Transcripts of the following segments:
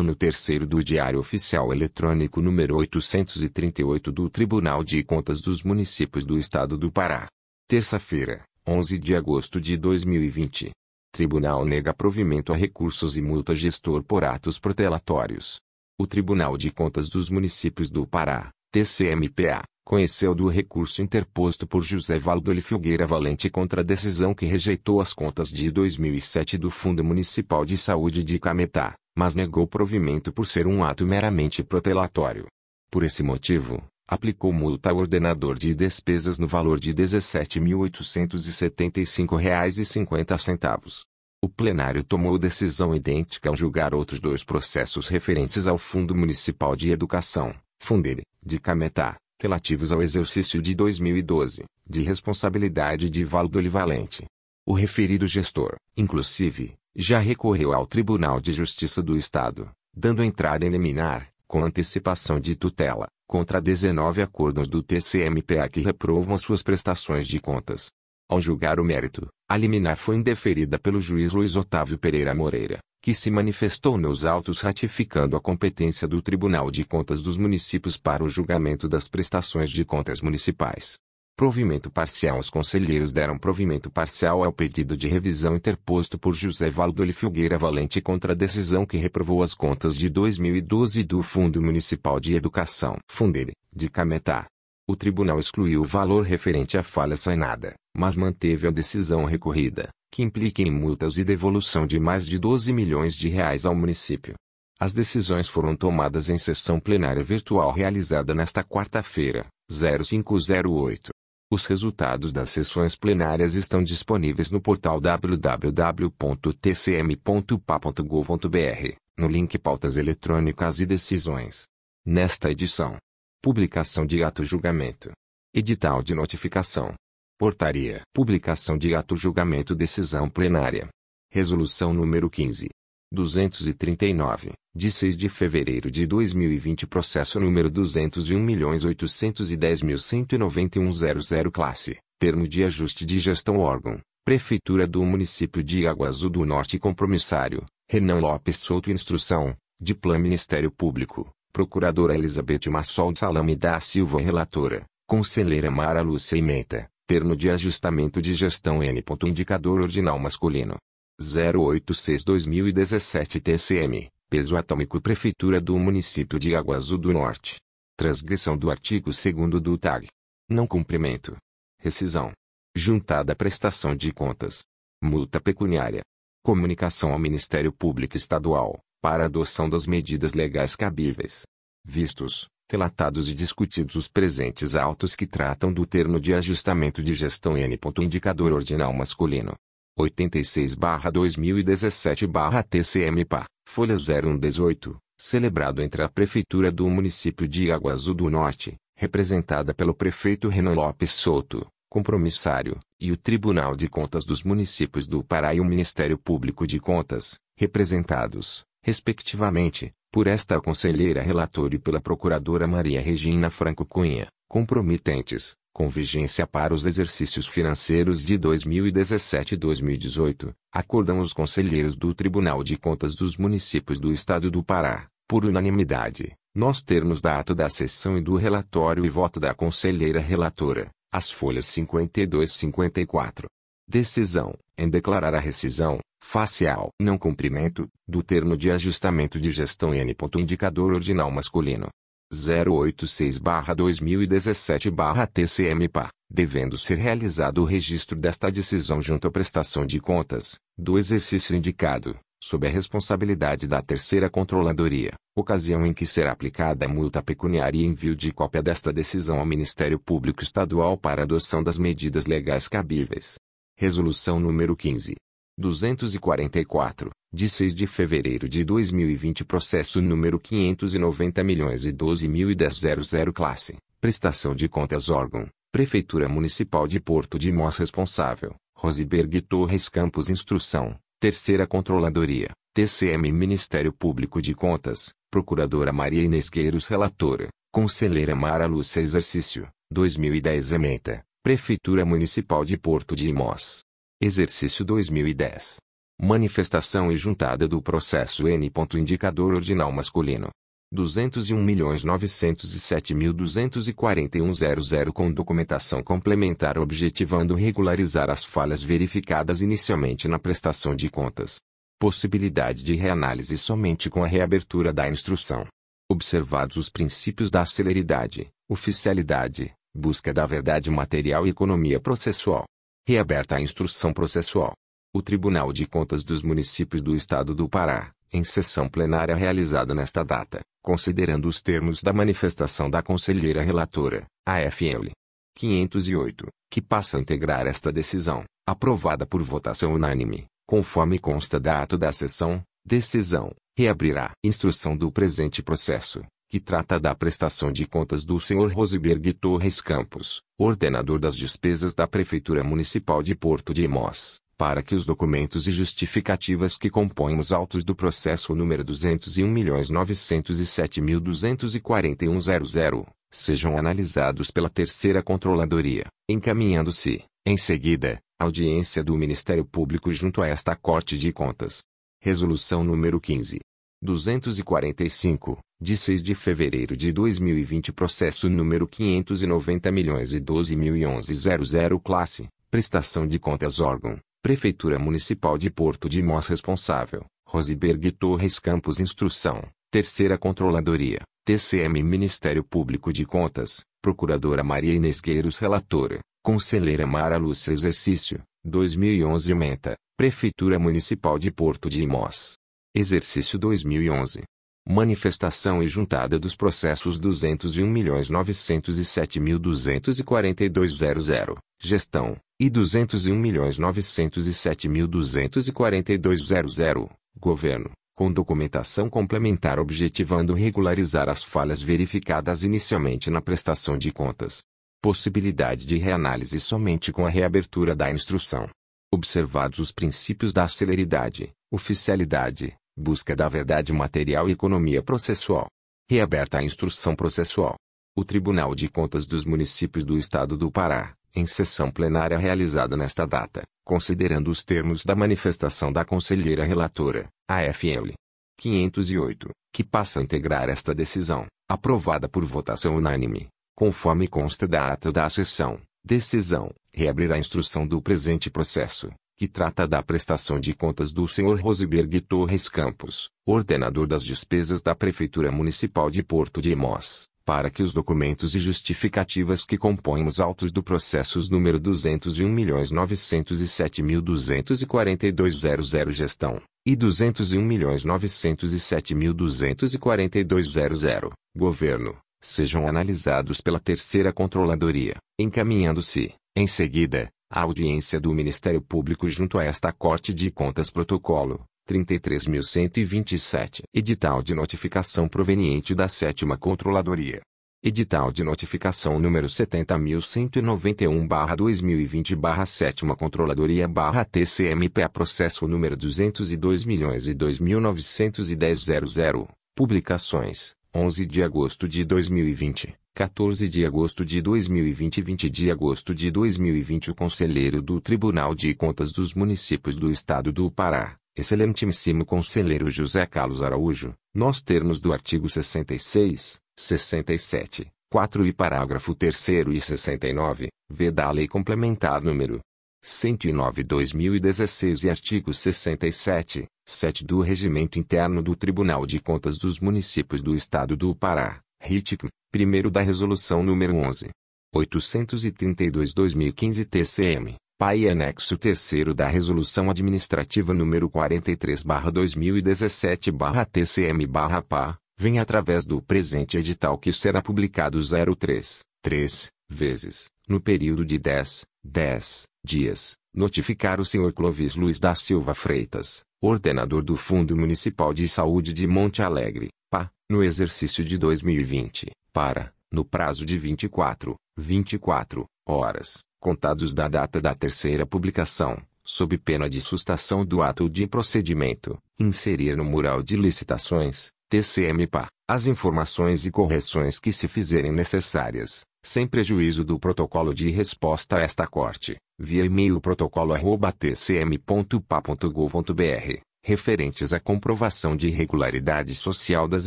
ano terceiro do Diário Oficial Eletrônico número 838 do Tribunal de Contas dos Municípios do Estado do Pará. Terça-feira, 11 de agosto de 2020. Tribunal nega provimento a recursos e multa gestor por atos protelatórios. O Tribunal de Contas dos Municípios do Pará, TCMPA, conheceu do recurso interposto por José Valdoli Filgueira Valente contra a decisão que rejeitou as contas de 2007 do Fundo Municipal de Saúde de Cametá, mas negou provimento por ser um ato meramente protelatório. Por esse motivo, aplicou multa ao ordenador de despesas no valor de R$ 17.875,50. O plenário tomou decisão idêntica ao julgar outros dois processos referentes ao Fundo Municipal de Educação, Fundere, de Cametá, relativos ao exercício de 2012, de responsabilidade de Valdo Olivalente. O referido gestor, inclusive, já recorreu ao Tribunal de Justiça do Estado, dando entrada em liminar, com antecipação de tutela, contra 19 acordos do TCMPA que reprovam suas prestações de contas. Ao julgar o mérito, a liminar foi indeferida pelo juiz Luiz Otávio Pereira Moreira, que se manifestou nos autos ratificando a competência do Tribunal de Contas dos Municípios para o julgamento das prestações de contas municipais. Provimento parcial Os conselheiros deram provimento parcial ao pedido de revisão interposto por José Valdoli Filgueira Valente contra a decisão que reprovou as contas de 2012 do Fundo Municipal de Educação Fundere, de Cametá. O tribunal excluiu o valor referente à falha sanada, mas manteve a decisão recorrida, que implica em multas e devolução de mais de 12 milhões de reais ao município. As decisões foram tomadas em sessão plenária virtual realizada nesta quarta-feira, 0508. Os resultados das sessões plenárias estão disponíveis no portal www.tcm.pa.gov.br, no link Pautas Eletrônicas e Decisões. Nesta edição, publicação de ato julgamento, edital de notificação, Portaria. Publicação de ato julgamento decisão plenária. Resolução número 15. 239, de 6 de fevereiro de 2020 processo número 201.810.191.00 classe, termo de ajuste de gestão órgão, Prefeitura do município de Iguaçu do Norte compromissário, Renan Lopes Souto instrução, Diploma Ministério Público, Procuradora Elizabeth Massol Salame da Silva Relatora, Conselheira Mara Lúcia Imenta, Termo de ajustamento de gestão N. Indicador ordinal masculino. 086-2017 TCM. Peso atômico Prefeitura do Município de Aguazu do Norte. Transgressão do artigo 2 do TAG. Não cumprimento. Rescisão. Juntada prestação de contas. Multa pecuniária. Comunicação ao Ministério Público Estadual, para adoção das medidas legais cabíveis. Vistos, relatados e discutidos os presentes autos que tratam do termo de ajustamento de gestão N. Indicador ordinal masculino. 86-2017-TCM-PA, folha 0118, celebrado entre a Prefeitura do município de Iguaçu do Norte, representada pelo prefeito Renan Lopes Souto, compromissário, e o Tribunal de Contas dos Municípios do Pará e o Ministério Público de Contas, representados, respectivamente, por esta conselheira relator e pela procuradora Maria Regina Franco Cunha, comprometentes, com vigência para os exercícios financeiros de 2017 e 2018, acordam os conselheiros do Tribunal de Contas dos Municípios do Estado do Pará, por unanimidade, nos termos da ato da sessão e do relatório e voto da conselheira relatora, as folhas 52 e 54. Decisão, em declarar a rescisão, facial, não cumprimento, do termo de ajustamento de gestão N. Indicador ordinal masculino. 086-2017-TCM-PA, devendo ser realizado o registro desta decisão junto à prestação de contas, do exercício indicado, sob a responsabilidade da terceira controladoria, ocasião em que será aplicada a multa pecuniária e envio de cópia desta decisão ao Ministério Público Estadual para adoção das medidas legais cabíveis. Resolução número 15. 244, de 6 de fevereiro de 2020 Processo número 590 milhões e 12 mil e 1000 classe, prestação de contas órgão, Prefeitura Municipal de Porto de Mós responsável, Rosiberg Torres Campos Instrução, Terceira Controladoria, TCM Ministério Público de Contas, Procuradora Maria Inês Gueiros Relatora, Conselheira Mara Lúcia Exercício, 2010 Ementa, Prefeitura Municipal de Porto de Imós. Exercício 2010. Manifestação e juntada do processo N. Indicador ordinal masculino. 201.907.241.00 com documentação complementar objetivando regularizar as falhas verificadas inicialmente na prestação de contas. Possibilidade de reanálise somente com a reabertura da instrução. Observados os princípios da celeridade, oficialidade, busca da verdade material e economia processual. Reaberta a instrução processual. O Tribunal de Contas dos Municípios do Estado do Pará, em sessão plenária realizada nesta data, considerando os termos da manifestação da conselheira relatora, AFL 508, que passa a integrar esta decisão, aprovada por votação unânime, conforme consta da ato da sessão, decisão, reabrirá instrução do presente processo, que trata da prestação de contas do Sr. Rosiberg Torres Campos, ordenador das despesas da Prefeitura Municipal de Porto de Imós, para que os documentos e justificativas que compõem os autos do processo número 201.907.241.00 sejam analisados pela terceira controladoria, encaminhando-se, em seguida, audiência do Ministério Público junto a esta Corte de Contas. Resolução número 15. 245, de 6 de fevereiro de 2020 Processo número 590 milhões e 12 mil e 11 00 Classe, Prestação de Contas Órgão, Prefeitura Municipal de Porto de Mós Responsável, Rosiberg Torres Campos Instrução, Terceira Controladoria, TCM Ministério Público de Contas, Procuradora Maria Inês Gueiros Relatora, Conselheira Mara Lúcia Exercício, 2011 Meta, Prefeitura Municipal de Porto de Imós. Exercício 2011. Manifestação e juntada dos processos 201.907.242.00, gestão, e 201.907.242.00, governo, com documentação complementar objetivando regularizar as falhas verificadas inicialmente na prestação de contas. Possibilidade de reanálise somente com a reabertura da instrução. Observados os princípios da celeridade, oficialidade, busca da verdade material e economia processual. Reaberta a instrução processual. O Tribunal de Contas dos Municípios do Estado do Pará, em sessão plenária realizada nesta data, considerando os termos da manifestação da conselheira relatora, AFL 508, que passa a integrar esta decisão, aprovada por votação unânime, conforme consta da ata da sessão, decisão, reabrir a instrução do presente processo, que trata da prestação de contas do Sr. Rosiberg Torres Campos, ordenador das despesas da Prefeitura Municipal de Porto de Imós, para que os documentos e justificativas que compõem os autos do processo número 201.907.242.00 gestão, e 201.907.242.00 governo, sejam analisados pela terceira controladoria, encaminhando-se, em seguida, a audiência do Ministério Público junto a esta Corte de Contas Protocolo 33.127. Edital de notificação proveniente da Sétima Controladoria. Edital de notificação número 70.191-2020-7 Controladoria-TCMPA Processo número 202.002.910.00 Publicações 11 de agosto de 2020 14 de agosto de 2020 20 de agosto de 2020 O Conselheiro do Tribunal de Contas dos Municípios do Estado do Pará, Excelentíssimo Conselheiro José Carlos Araújo, nos termos do artigo 66, 67, 4 e parágrafo 3 e 69, v da Lei Complementar número 109-2016 e artigo 67, 7 do Regimento Interno do Tribunal de Contas dos Municípios do Estado do Pará, RITIC, primeiro da Resolução número 11. 832-2015 TCM, PAI e anexo terceiro da Resolução Administrativa número 43-2017-TCM-PA, vem através do presente edital que será publicado 03, 3, vezes, no período de 10, 10 dias, notificar o Sr. Clovis Luiz da Silva Freitas, ordenador do Fundo Municipal de Saúde de Monte Alegre, PA, no exercício de 2020, para, no prazo de 24, 24 horas, contados da data da terceira publicação, sob pena de sustação do ato de procedimento, inserir no mural de licitações, TCM-PA, as informações e correções que se fizerem necessárias, sem prejuízo do protocolo de resposta a esta corte, via e-mail protocolo@tcm.pa.gov.br, referentes à comprovação de regularidade social das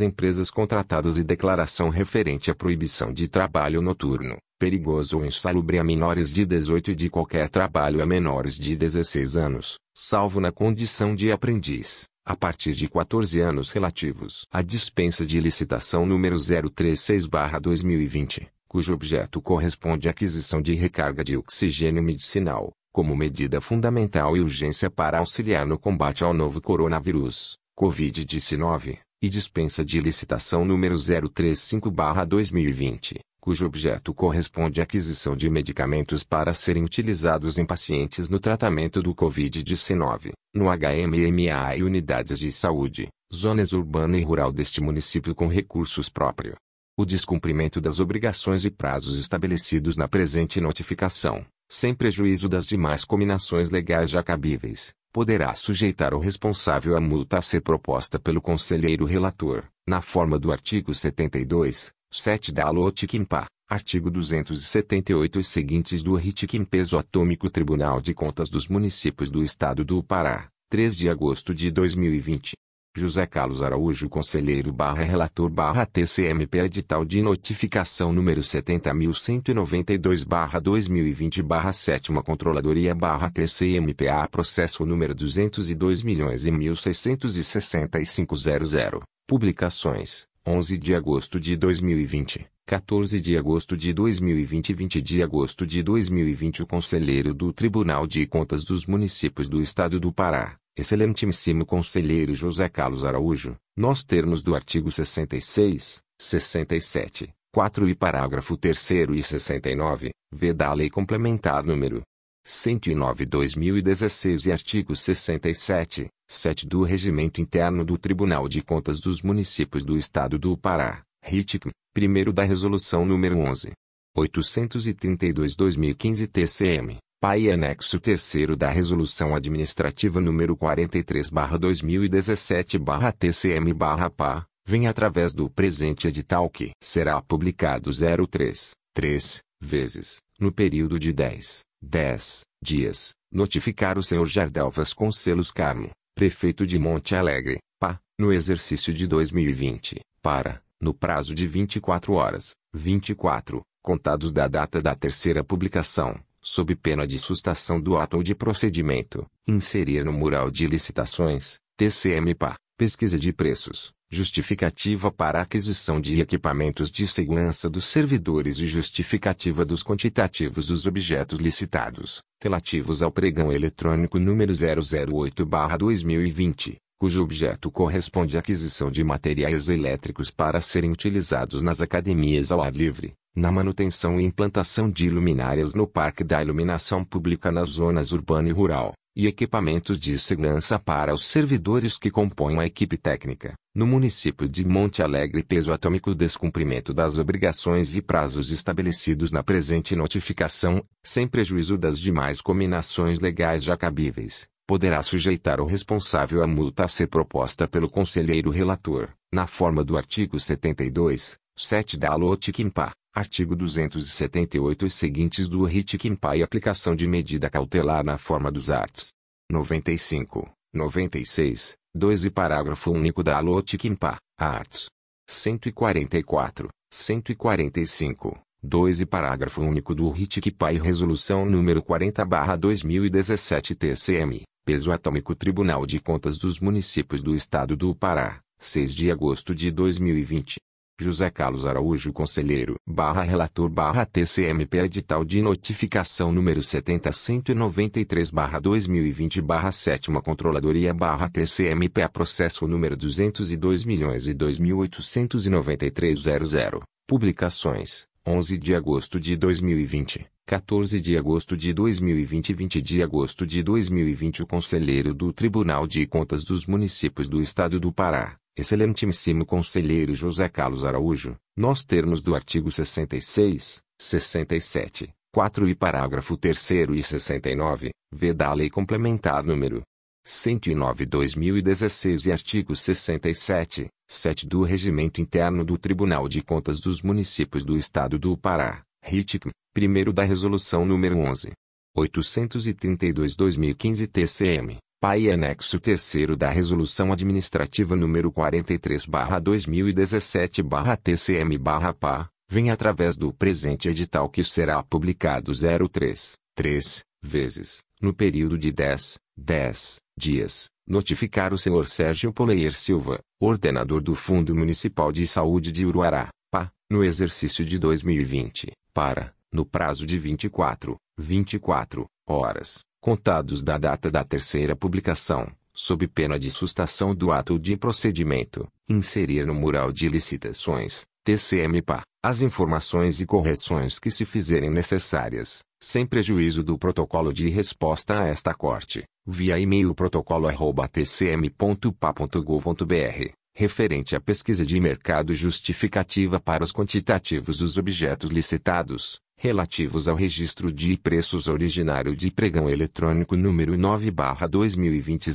empresas contratadas e declaração referente à proibição de trabalho noturno, perigoso ou insalubre a menores de 18 e de qualquer trabalho a menores de 16 anos, salvo na condição de aprendiz, a partir de 14 anos relativos à dispensa de licitação número 036/2020, cujo objeto corresponde à aquisição de recarga de oxigênio medicinal, como medida fundamental e urgência para auxiliar no combate ao novo coronavírus, Covid-19, e dispensa de licitação número 035/2020, cujo objeto corresponde à aquisição de medicamentos para serem utilizados em pacientes no tratamento do Covid-19, no HMMA e unidades de saúde, zonas urbana e rural deste município com recursos próprios. O descumprimento das obrigações e prazos estabelecidos na presente notificação sem prejuízo das demais combinações legais já cabíveis, poderá sujeitar o responsável à multa a ser proposta pelo conselheiro relator, na forma do artigo 72, 7 da LOTICIMPA, artigo 278 e seguintes do RITICIM Peso Atômico Tribunal de Contas dos Municípios do Estado do Pará, 3 de agosto de 2020. José Carlos Araújo Conselheiro barra Relator barra TCMP Edital de Notificação número 70.192 barra 2020 barra 7 Controladoria barra TCMPA Processo número 202 milhões e 1.665.00 Publicações 11 de agosto de 2020 14 de agosto de 2020 e 20 de agosto de 2020 O Conselheiro do Tribunal de Contas dos Municípios do Estado do Pará Excelentíssimo Conselheiro José Carlos Araújo, nos termos do artigo 66, 67, 4 e parágrafo 3 e 69, v da Lei Complementar número 109/2016 e artigo 67, 7 do Regimento Interno do Tribunal de Contas dos Municípios do Estado do Pará, RITIC, primeiro da Resolução número 11. 832-2015 TCM, PAI anexo 3 da Resolução Administrativa número 43/2017/TCM/PA, vem através do presente edital que será publicado 03, 3, vezes, no período de 10, 10 dias, notificar o senhor Jardel Vasconcelos Carmo, prefeito de Monte Alegre, PA, no exercício de 2020, para, no prazo de 24 horas, 24, contados da data da terceira publicação, sob pena de sustação do ato ou de procedimento, inserir no mural de licitações, TCMPA, pesquisa de preços, justificativa para aquisição de equipamentos de segurança dos servidores e justificativa dos quantitativos dos objetos licitados, relativos ao pregão eletrônico número 008-2020, cujo objeto corresponde à aquisição de materiais elétricos para serem utilizados nas academias ao ar livre, na manutenção e implantação de luminárias no Parque da Iluminação Pública nas zonas urbana e rural, e equipamentos de segurança para os servidores que compõem a equipe técnica, no município de Monte Alegre peso atômico descumprimento das obrigações e prazos estabelecidos na presente notificação, sem prejuízo das demais combinações legais já cabíveis, poderá sujeitar o responsável à multa a ser proposta pelo conselheiro relator, na forma do artigo 72, 7 da LOTICIMPA, Artigo 278 e seguintes do RIT-QUIMPA e aplicação de medida cautelar na forma dos arts. 95, 96, 2 e parágrafo único da LOT-QUIMPA, arts. 144, 145, 2 e parágrafo único do RIT-QUIMPA e resolução número 40/2017 TCM, peso atômico Tribunal de Contas dos Municípios do Estado do Pará, 6 de agosto de 2020. José Carlos Araújo Conselheiro barra Relator barra TCMP Edital de Notificação número 70193 barra 2020 barra 7 Controladoria barra TCMP Processo número 202 milhões e 2.893.00 Publicações 11 de agosto de 2020 14 de agosto de 2020 e 20 de agosto de 2020 O Conselheiro do Tribunal de Contas dos Municípios do Estado do Pará Excelentíssimo Conselheiro José Carlos Araújo, nos termos do artigo 66, 67, 4 e parágrafo 3 e 69, v da Lei Complementar número 109-2016 e artigo 67, 7 do Regimento Interno do Tribunal de Contas dos Municípios do Estado do Pará, RITIC, primeiro da Resolução número 11. 832-2015 TCM, PAI anexo 3 da Resolução Administrativa número 43-2017-TCM-PA, vem através do presente edital que será publicado 03, 3, vezes, no período de 10, 10 dias, notificar o senhor Sérgio Poleir Silva, ordenador do Fundo Municipal de Saúde de Uruará, PA, no exercício de 2020, para, no prazo de 24, 24 horas, contados da data da terceira publicação, sob pena de sustação do ato de procedimento, inserir no mural de licitações, TCM-PA, as informações e correções que se fizerem necessárias, sem prejuízo do protocolo de resposta a esta corte, via e-mail protocolo@tcm.pa.gov.br, referente à pesquisa de mercado justificativa para os quantitativos dos objetos licitados, relativos ao registro de preços originário de pregão eletrônico número 9/2020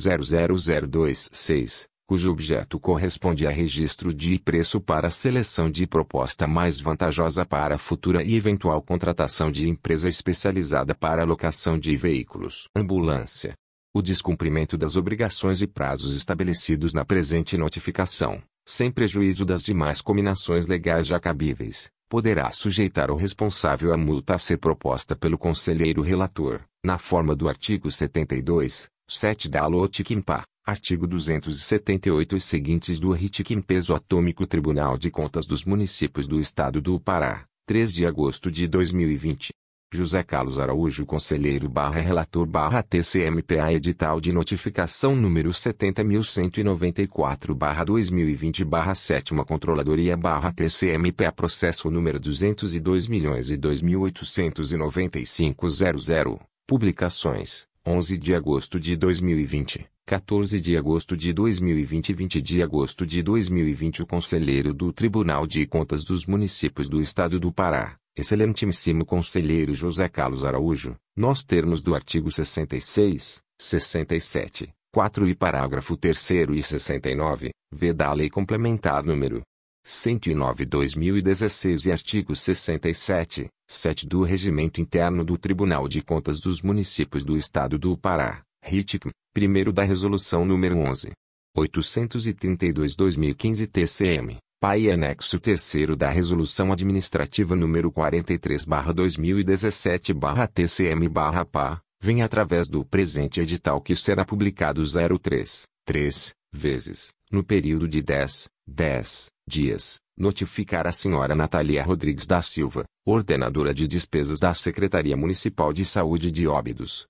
00026 cujo objeto corresponde a registro de preço para seleção de proposta mais vantajosa para futura e eventual contratação de empresa especializada para locação de veículos. Ambulância. O descumprimento das obrigações e prazos estabelecidos na presente notificação, sem prejuízo das demais combinações legais já cabíveis, poderá sujeitar o responsável à multa a ser proposta pelo conselheiro relator, na forma do artigo 72, 7 da LOTICIMPA. Artigo 278 e seguintes do RITIC peso atômico Tribunal de Contas dos Municípios do Estado do Pará, 3 de agosto de 2020. José Carlos Araújo Conselheiro barra Relator barra TCMPA Edital de Notificação número 70.194 barra 2020 barra 7 Controladoria barra TCMPA Processo número 202 milhões e 2.895.00 Publicações 11 de agosto de 2020 14 de agosto de 2020 e 20 de agosto de 2020 o Conselheiro do Tribunal de Contas dos Municípios do Estado do Pará, excelentíssimo Conselheiro José Carlos Araújo, nos termos do artigo 66, 67, 4 e parágrafo 3 e 69, v da Lei Complementar número 109-2016 e artigo 67, 7 do Regimento Interno do Tribunal de Contas dos Municípios do Estado do Pará, RITIC, primeiro da Resolução nº 11. 832-2015 TCM, PAI anexo 3 da Resolução Administrativa nº 43-2017-TCM-PA, vem através do presente edital que será publicado 03, 3, vezes, no período de 10, 10 dias, notificar a senhora Natalia Rodrigues da Silva, ordenadora de despesas da Secretaria Municipal de Saúde de Óbidos,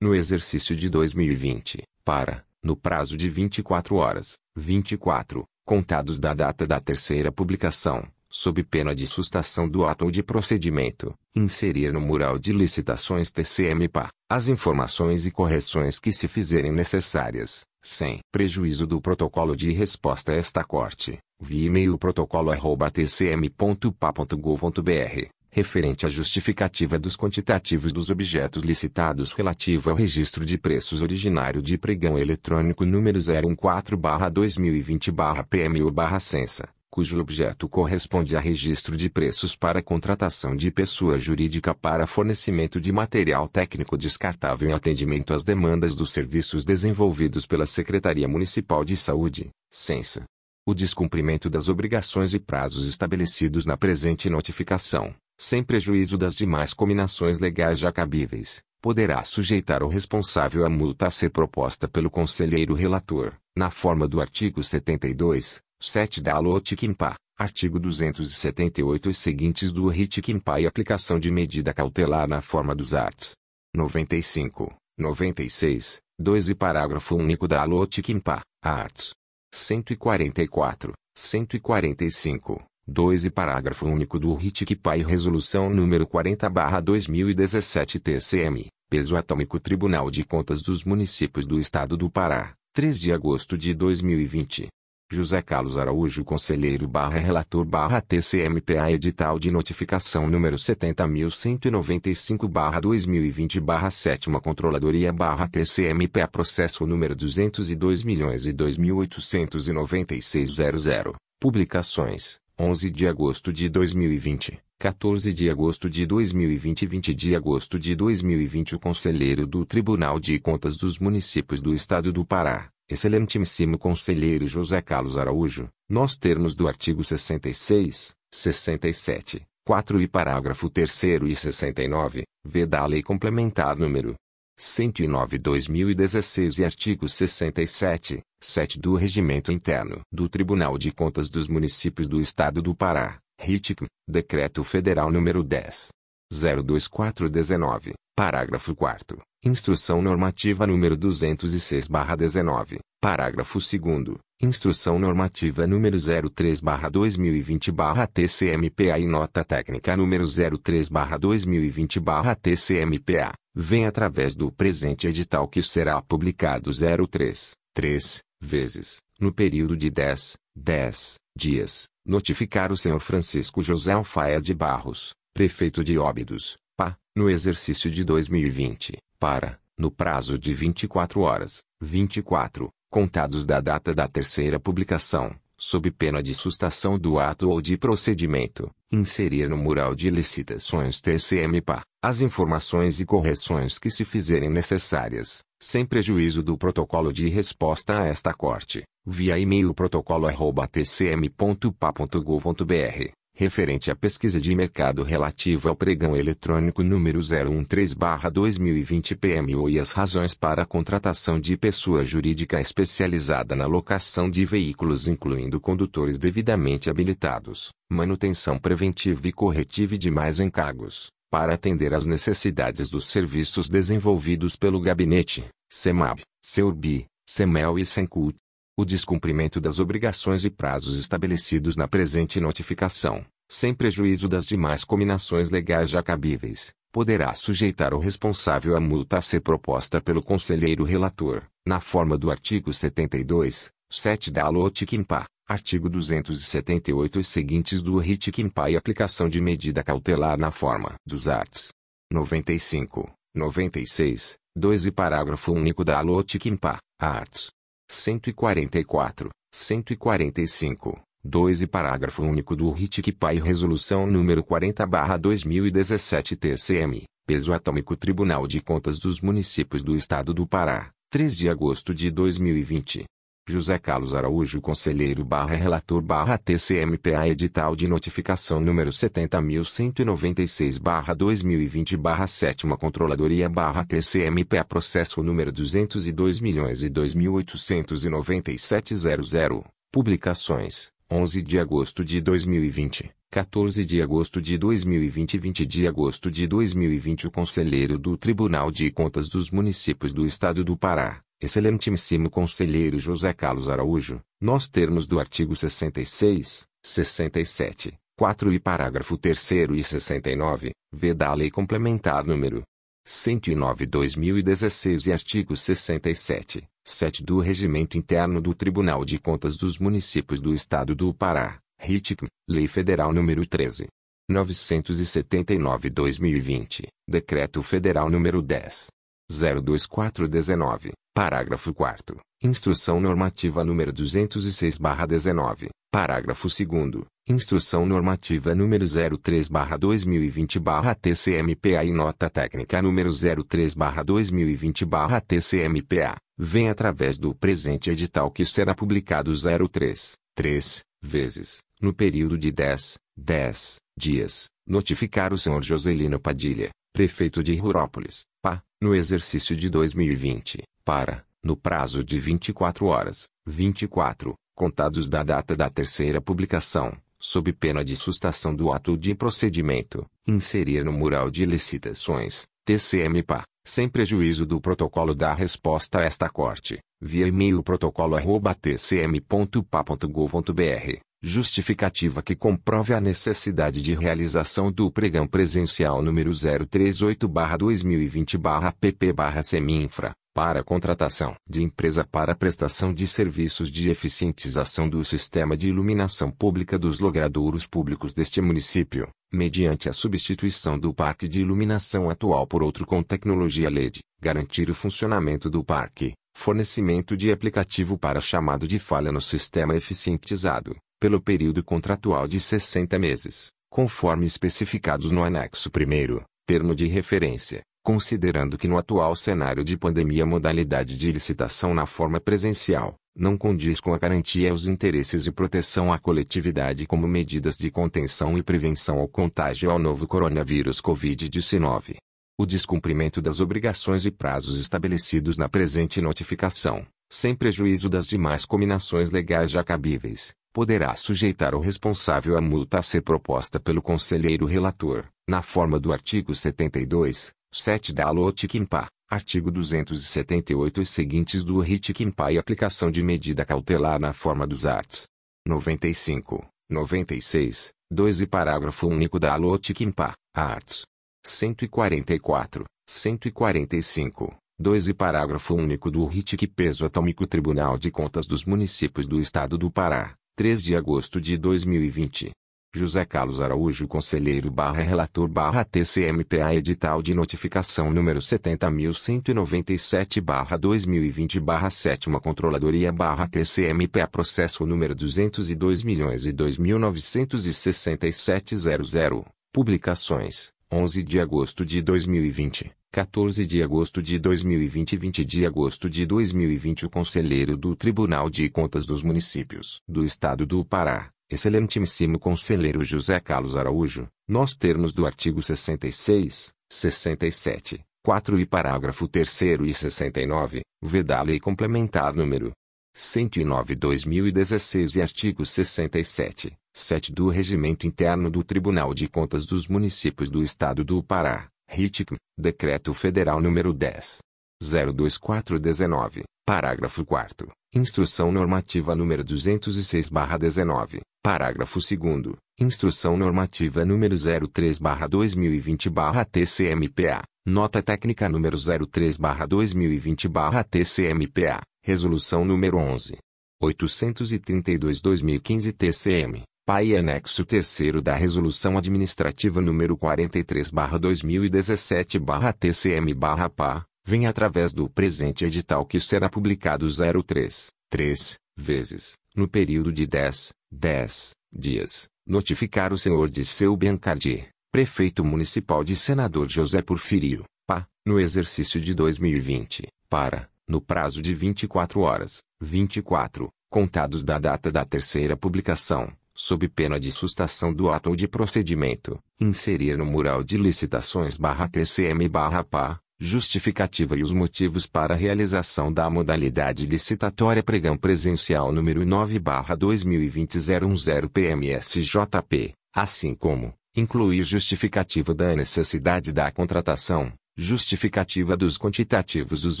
no exercício de 2020, para, no prazo de 24 horas, 24, contados da data da terceira publicação, sob pena de sustação do ato de procedimento, inserir no mural de licitações TCM-PA, as informações e correções que se fizerem necessárias, sem prejuízo do protocolo de resposta a esta corte, via e-mail protocolo@tcm.pa.gov.br referente à justificativa dos quantitativos dos objetos licitados relativo ao registro de preços originário de pregão eletrônico número 014-2020-PMU-Sensa, cujo objeto corresponde a registro de preços para contratação de pessoa jurídica para fornecimento de material técnico descartável em atendimento às demandas dos serviços desenvolvidos pela Secretaria Municipal de Saúde, Sensa. O descumprimento das obrigações e prazos estabelecidos na presente notificação sem prejuízo das demais combinações legais já cabíveis, poderá sujeitar o responsável à multa a ser proposta pelo conselheiro relator, na forma do artigo 72, 7 da LOTICIMPA, artigo 278 e seguintes do RITICIMPA e aplicação de medida cautelar na forma dos arts. 95, 96, 2 e parágrafo único da LOTICIMPA, arts. 144, 145, 2 e parágrafo único do RITIC-PAI Resolução número 40-2017 TCM, peso atômico Tribunal de Contas dos Municípios do Estado do Pará, 3 de agosto de 2020. José Carlos Araújo Conselheiro barra Relator barra TCMPA Edital de Notificação número 70.195 barra 2020 barra 7 Controladoria barra TCMPA Processo número 202 milhões e 2.896.00 Publicações 11 de agosto de 2020 14 de agosto de 2020 20 de agosto de 2020 O Conselheiro do Tribunal de Contas dos Municípios do Estado do Pará Excelentíssimo Conselheiro José Carlos Araújo, nos termos do artigo 66, 67, 4 e parágrafo 3 e 69, v da Lei Complementar número 109/2016 e artigo 67, 7 do Regimento Interno do Tribunal de Contas dos Municípios do Estado do Pará, RITIC, Decreto Federal número 10. 02419, parágrafo 4 Instrução Normativa número 206/19, parágrafo 2 Instrução Normativa número 03/2020/TCMPA e Nota Técnica número 03/2020/TCMPA, vem através do presente edital que será publicado 03, 3, vezes, no período de 10, 10 dias, notificar o senhor Francisco José Alfaia de Barros, prefeito de Óbidos, PA, no exercício de 2020 para, no prazo de 24 horas, 24, contados da data da terceira publicação, sob pena de sustação do ato ou de procedimento, inserir no mural de licitações TCMPA as informações e correções que se fizerem necessárias, sem prejuízo do protocolo de resposta a esta corte, via e-mail protocolo@tcm.pa.gov.br referente à pesquisa de mercado relativa ao pregão eletrônico número 013/2020 PMO e as razões para a contratação de pessoa jurídica especializada na locação de veículos incluindo condutores devidamente habilitados, manutenção preventiva e corretiva e demais encargos, para atender às necessidades dos serviços desenvolvidos pelo gabinete, CEMAB, CEURB, CEMEL e SENCUT, o descumprimento das obrigações e prazos estabelecidos na presente notificação, sem prejuízo das demais cominações legais já cabíveis, poderá sujeitar o responsável à multa a ser proposta pelo conselheiro relator, na forma do artigo 72, 7 da Alotiquimpa, artigo 278 e seguintes do Ritiquimpa e aplicação de medida cautelar na forma dos arts. 95, 96, 2 e parágrafo único da Alotiquimpa, arts. 144, 145, 2 e parágrafo único do RITIC-PAI Resolução número 40-2017 TCM, Peso Atômico Tribunal de Contas dos Municípios do Estado do Pará, 3 de agosto de 2020. José Carlos Araújo Conselheiro barra Relator barra TCMPA Edital de Notificação número 70.196 barra 2020 barra 7 Controladoria barra TCMPA Processo número 202 milhões e 2.897.00 Publicações 11 de agosto de 2020 14 de agosto de 2020 20 de agosto de 2020 O Conselheiro do Tribunal de Contas dos Municípios do Estado do Pará Excelentíssimo Conselheiro José Carlos Araújo, nos termos do artigo 66, 67, 4 e parágrafo 3 e 69, v da Lei Complementar número 109/2016 e artigo 67, 7 do Regimento Interno do Tribunal de Contas dos Municípios do Estado do Pará, RITIC, Lei Federal número 13. 979-2020, Decreto Federal número 10. 02419, parágrafo 4 Instrução Normativa número 206/19, parágrafo 2 Instrução Normativa número 03/2020/TCMPA e Nota Técnica número 03/2020/TCMPA, vem através do presente edital que será publicado 03, 3, vezes, no período de 10, 10 dias, notificar o senhor Joselino Padilha, prefeito de Rurópolis, PA, no exercício de 2020, para, no prazo de 24 horas, 24, contados da data da terceira publicação, sob pena de sustação do ato de procedimento, inserir no mural de licitações, TCM-PA, sem prejuízo do protocolo da resposta a esta corte, via e-mail protocolo@tcm.pa.gov.br justificativa que comprove a necessidade de realização do pregão presencial número 038-2020-PP-Seminfra, para contratação de empresa para prestação de serviços de eficientização do sistema de iluminação pública dos logradouros públicos deste município, mediante a substituição do parque de iluminação atual por outro com tecnologia LED, garantir o funcionamento do parque, fornecimento de aplicativo para chamado de falha no sistema eficientizado, pelo período contratual de 60 meses, conforme especificados no anexo 1 termo de referência, considerando que no atual cenário de pandemia a modalidade de licitação na forma presencial não condiz com a garantia aos interesses e proteção à coletividade como medidas de contenção e prevenção ao contágio ao novo coronavírus Covid-19. O descumprimento das obrigações e prazos estabelecidos na presente notificação, sem prejuízo das demais combinações legais já cabíveis, poderá sujeitar o responsável à multa a ser proposta pelo conselheiro relator, na forma do artigo 72, 7 da Alotikimpa, artigo 278 e seguintes do Ritikimpa e aplicação de medida cautelar na forma dos arts. 95, 96, 2 e parágrafo único da Alotikimpa, arts. 144, 145, 2 e parágrafo único do RITIC Peso Atômico Tribunal de Contas dos Municípios do Estado do Pará, 3 de agosto de 2020. José Carlos Araújo Conselheiro barra Relator barra TCMPA Edital de Notificação número 70.197 barra 2020 barra 7 Controladoria barra TCMPA Processo número 202 milhões e 2.967.00 Publicações 11 de agosto de 2020 14 de agosto de 2020 20 de agosto de 2020 O Conselheiro do Tribunal de Contas dos Municípios do Estado do Pará Excelentíssimo Conselheiro José Carlos Araújo, nos termos do artigo 66, 67, 4 e parágrafo 3 e 69, veda a Lei Complementar número 109-2016 e artigo 67, 7 do Regimento Interno do Tribunal de Contas dos Municípios do Estado do Pará, RITIC, Decreto Federal número 10. 02419, parágrafo 4 Instrução Normativa número 206/19, parágrafo 2 Instrução Normativa número 03/2020/TCMPA, Nota Técnica número 03/2020/TCMPA, Resolução número 11 832/2015 TCM, PAI e anexo 3 da Resolução Administrativa número 43/2017/TCM/PA vem através do presente edital que será publicado 03, 3, vezes, no período de 10, 10 dias, notificar o senhor de seu Biancardi, prefeito municipal de Senador José Porfírio, PA, no exercício de 2020, para, no prazo de 24 horas, 24, contados da data da terceira publicação, sob pena de sustação do ato ou de procedimento, inserir no mural de licitações barra TCM barra PA, Justificativa e os motivos para a realização da modalidade licitatória pregão presencial número 9/2020-010 PMSJP, assim como incluir justificativa da necessidade da contratação, justificativa dos quantitativos dos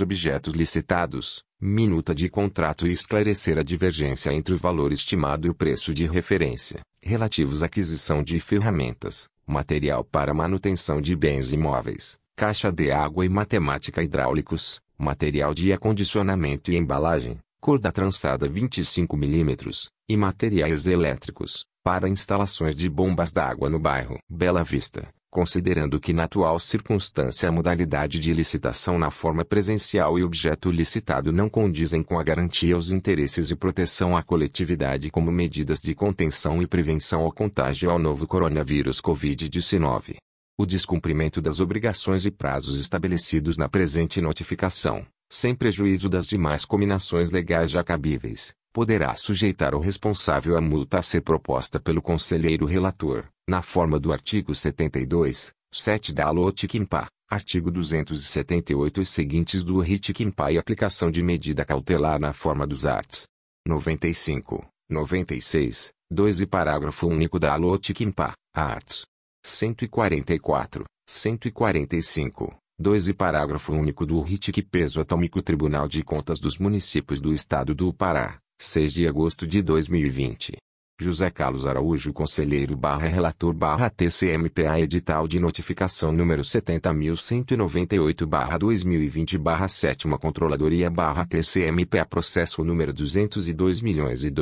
objetos licitados, minuta de contrato e esclarecer a divergência entre o valor estimado e o preço de referência, relativos à aquisição de ferramentas, material para manutenção de bens imóveis caixa de água e matemática hidráulicos, material de acondicionamento e embalagem, cor da trançada 25 mm, e materiais elétricos, para instalações de bombas d'água no bairro Bela Vista, considerando que na atual circunstância a modalidade de licitação na forma presencial e objeto licitado não condizem com a garantia aos interesses e proteção à coletividade como medidas de contenção e prevenção ao contágio ao novo coronavírus Covid-19 o descumprimento das obrigações e prazos estabelecidos na presente notificação, sem prejuízo das demais combinações legais já cabíveis, poderá sujeitar o responsável à multa a ser proposta pelo conselheiro relator, na forma do artigo 72, 7 da Alotikimpa, artigo 278 e seguintes do Ritikimpa e aplicação de medida cautelar na forma dos arts. 95, 96, 2 e parágrafo único da Alotikimpa, arts. 144, 145, 2 e parágrafo único do RITIC Peso Atômico Tribunal de Contas dos Municípios do Estado do Pará, 6 de agosto de 2020. José Carlos Araújo Conselheiro barra Relator barra TCMPA Edital de Notificação número 70.198 barra 2020 barra 7 Controladoria barra TCMPA Processo número 202 milhões e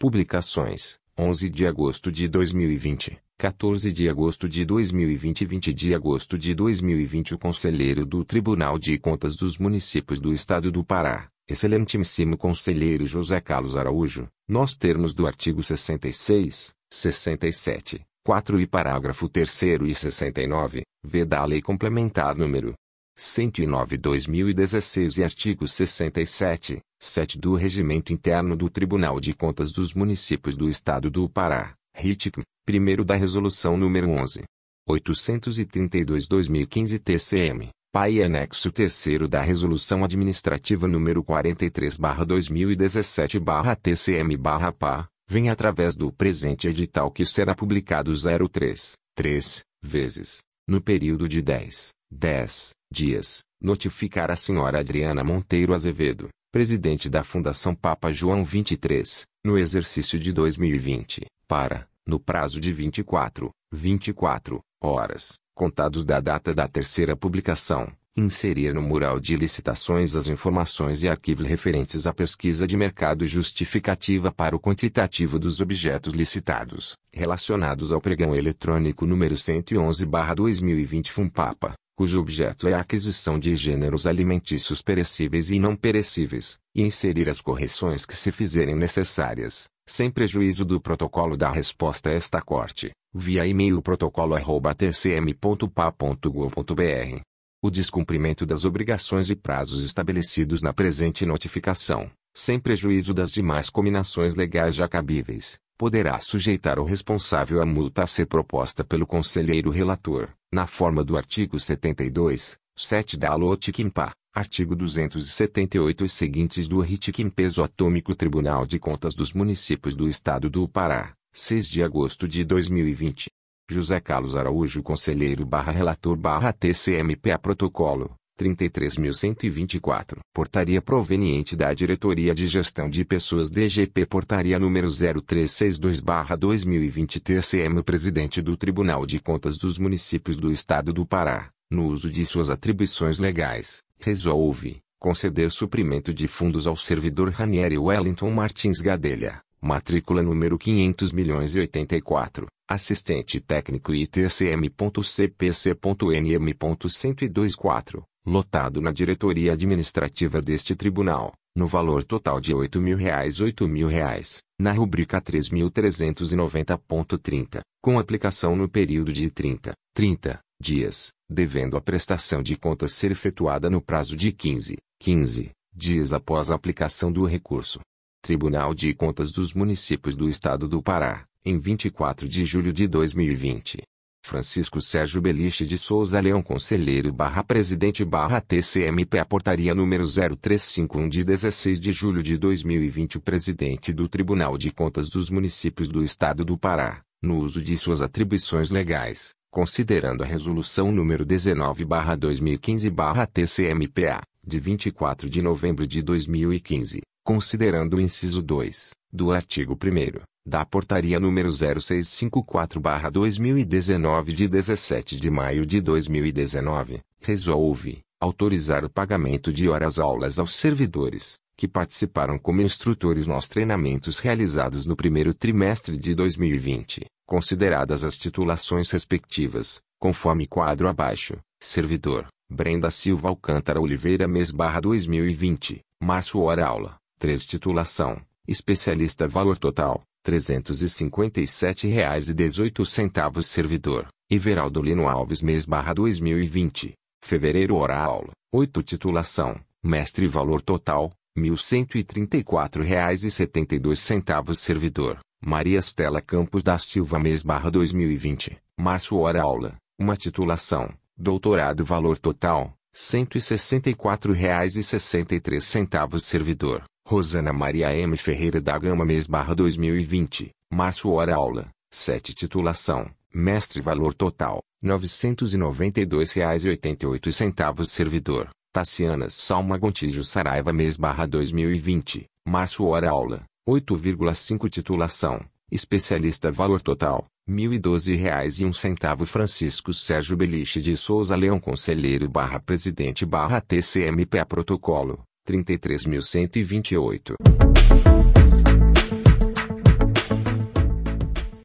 Publicações 11 de agosto de 2020 14 de agosto de 2020 20 de agosto de 2020 O Conselheiro do Tribunal de Contas dos Municípios do Estado do Pará Excelentíssimo Conselheiro José Carlos Araújo, nós termos do artigo 66, 67, 4 e parágrafo 3 e 69, v da Lei Complementar número 109-2016 e artigo 67, 7 do Regimento Interno do Tribunal de Contas dos Municípios do Estado do Pará, RITCM, primeiro da Resolução número 11. 832-2015 TCM, Pai e anexo terceiro da Resolução Administrativa número 43/2017/TCM/PA, vem através do presente edital que será publicado 03, 3, vezes, no período de 10, 10 dias, notificar a senhora Adriana Monteiro Azevedo, presidente da Fundação Papa João 23, no exercício de 2020, para, no prazo de 24, 24 horas, contados da data da terceira publicação, inserir no mural de licitações as informações e arquivos referentes à pesquisa de mercado justificativa para o quantitativo dos objetos licitados, relacionados ao pregão eletrônico número 111/2020 FUNPAPA, cujo objeto é a aquisição de gêneros alimentícios perecíveis e não perecíveis, e inserir as correções que se fizerem necessárias, sem prejuízo do protocolo da resposta a esta corte, via e-mail protocolo@tcm.pa.gov.br. O descumprimento das obrigações e prazos estabelecidos na presente notificação, sem prejuízo das demais combinações legais já cabíveis, poderá sujeitar o responsável à multa a ser proposta pelo conselheiro relator, na forma do artigo 72, 7 da LOTICIMPA, artigo 278 e seguintes do RITICIM Peso Atômico Tribunal de Contas dos Municípios do Estado do Pará, 6 de agosto de 2020. José Carlos Araújo Conselheiro barra Relator barra TCMPA Protocolo, 33.124. Portaria proveniente da Diretoria de Gestão de Pessoas DGP Portaria número 0362 barra 2020 TCM Presidente do Tribunal de Contas dos Municípios do Estado do Pará, no uso de suas atribuições legais, resolve conceder suprimento de fundos ao servidor Ranieri Wellington Martins Gadelha, matrícula número 500 milhões e 84, assistente técnico ITCM.CPC.NM.1024, lotado na diretoria administrativa deste tribunal, no valor total de 8 mil reais, 8 mil reais, na rubrica 3.390.30, com aplicação no período de 30, 30 dias, devendo a prestação de contas ser efetuada no prazo de 15, 15 dias após a aplicação do recurso. Tribunal de Contas dos Municípios do Estado do Pará, em 24 de julho de 2020. Francisco Sérgio Beliche de Souza Leão Conselheiro barra Presidente barra TCMP a Portaria número 0351 de 16 de julho de 2020 O Presidente do Tribunal de Contas dos Municípios do Estado do Pará, no uso de suas atribuições legais, considerando a Resolução número 19 barra 2015 barra TCMPA, de 24 de novembro de 2015, considerando o inciso 2, do artigo 1 da Portaria número 0654/2019 de 17 de maio de 2019, resolve autorizar o pagamento de horas-aulas aos servidores que participaram como instrutores nos treinamentos realizados no primeiro trimestre de 2020, consideradas as titulações respectivas, conforme quadro abaixo. Servidor Brenda Silva Alcântara Oliveira mês barra 2020, março hora aula, 3 titulação, especialista valor total, 357,18 servidor, Everaldo Lino Alves mês barra 2020, fevereiro hora aula, 8 titulação, mestre valor total, R$ 1.134,72 servidor, Maria Estela Campos da Silva mês barra 2020, março hora aula, uma titulação, doutorado valor total, R$ 164,63 servidor, Rosana Maria M. Ferreira da Gama mês barra 2020, março hora aula, 7 titulação, mestre valor total, R$ 992,88 servidor, Tassiana Salma Gontijo Saraiva mês barra 2020, março hora aula, 8,5 Titulação, especialista valor total, R$ 1.012,01 Francisco Sérgio Beliche de Souza Leão Conselheiro barra Presidente barra TCMPA Protocolo, 33.128.